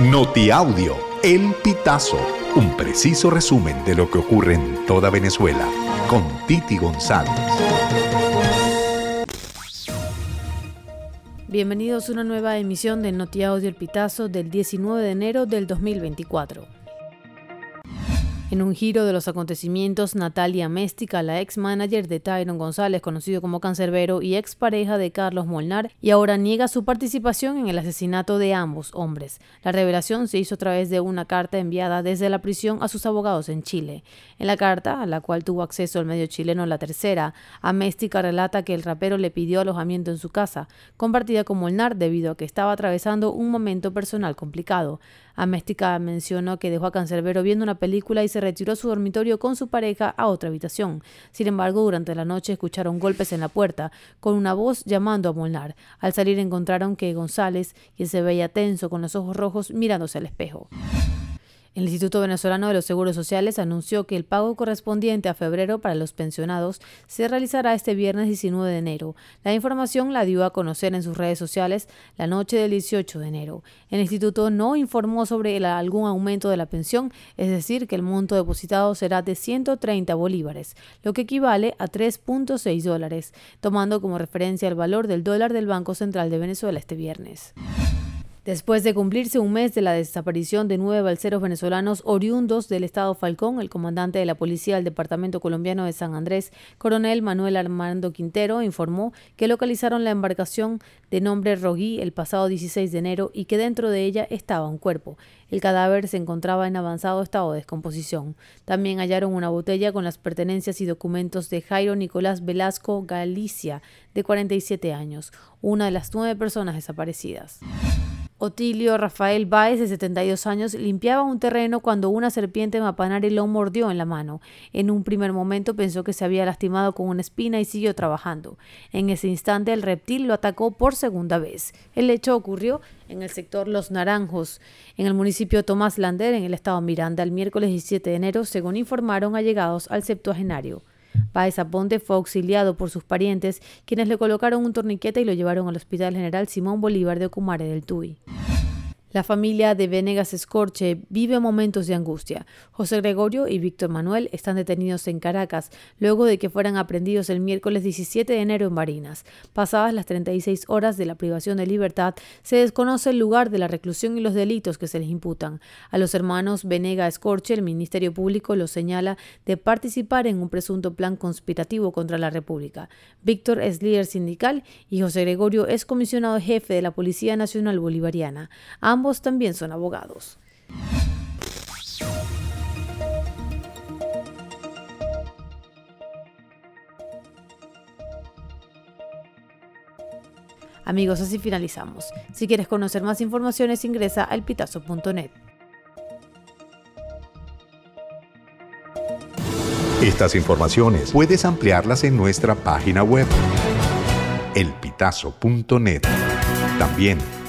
Notiaudio, El Pitazo, un preciso resumen de lo que ocurre en toda Venezuela, con Titi González. Bienvenidos a una nueva emisión de Notiaudio El Pitazo del 19 de enero del 2024. En un giro de los acontecimientos, Natalia Méstica, la ex manager de Tyron González, conocido como Cancerbero, y ex pareja de Carlos Molnar, y ahora niega su participación en el asesinato de ambos hombres. La revelación se hizo a través de una carta enviada desde la prisión a sus abogados en Chile. En la carta, a la cual tuvo acceso el medio chileno La Tercera, Améstica relata que el rapero le pidió alojamiento en su casa, compartida con Molnar debido a que estaba atravesando un momento personal complicado. Améstica mencionó que dejó a Cancerbero viendo una película y se retiró a su dormitorio con su pareja a otra habitación. Sin embargo, durante la noche escucharon golpes en la puerta, con una voz llamando a Molnar. Al salir encontraron que González, quien se veía tenso con los ojos rojos, mirándose al espejo. El Instituto Venezolano de los Seguros Sociales anunció que el pago correspondiente a febrero para los pensionados se realizará este viernes 19 de enero. La información la dio a conocer en sus redes sociales la noche del 18 de enero. El instituto no informó sobre algún aumento de la pensión, es decir, que el monto depositado será de 130 bolívares, lo que equivale a 3.6 dólares, tomando como referencia el valor del dólar del Banco Central de Venezuela este viernes. Después de cumplirse un mes de la desaparición de nueve balseros venezolanos oriundos del estado Falcón, el comandante de la policía del Departamento Colombiano de San Andrés, coronel Manuel Armando Quintero, informó que localizaron la embarcación de nombre Rogui el pasado 16 de enero y que dentro de ella estaba un cuerpo. El cadáver se encontraba en avanzado estado de descomposición. También hallaron una botella con las pertenencias y documentos de Jairo Nicolás Velasco Galicia, de 47 años, una de las nueve personas desaparecidas. Otilio Rafael Báez, de 72 años, limpiaba un terreno cuando una serpiente mapanare lo mordió en la mano. En un primer momento pensó que se había lastimado con una espina y siguió trabajando. En ese instante el reptil lo atacó por segunda vez. El hecho ocurrió en el sector Los Naranjos, en el municipio Tomás Lander, en el estado Miranda, el miércoles 17 de enero, según informaron allegados al septuagenario. Páez Aponte fue auxiliado por sus parientes, quienes le colocaron un torniquete y lo llevaron al Hospital General Simón Bolívar de Ocumare del Tuy. La familia de Venegas Escorche vive momentos de angustia. José Gregorio y Víctor Manuel están detenidos en Caracas luego de que fueran aprendidos el miércoles 17 de enero en Barinas. Pasadas las 36 horas de la privación de libertad, se desconoce el lugar de la reclusión y los delitos que se les imputan. A los hermanos Venegas Escorche, el Ministerio Público los señala de participar en un presunto plan conspirativo contra la República. Víctor es líder sindical y José Gregorio es comisionado jefe de la Policía Nacional Bolivariana. Ambos también son abogados. Amigos, así finalizamos. Si quieres conocer más informaciones, ingresa a elpitazo.net. Estas informaciones puedes ampliarlas en nuestra página web, elpitazo.net. También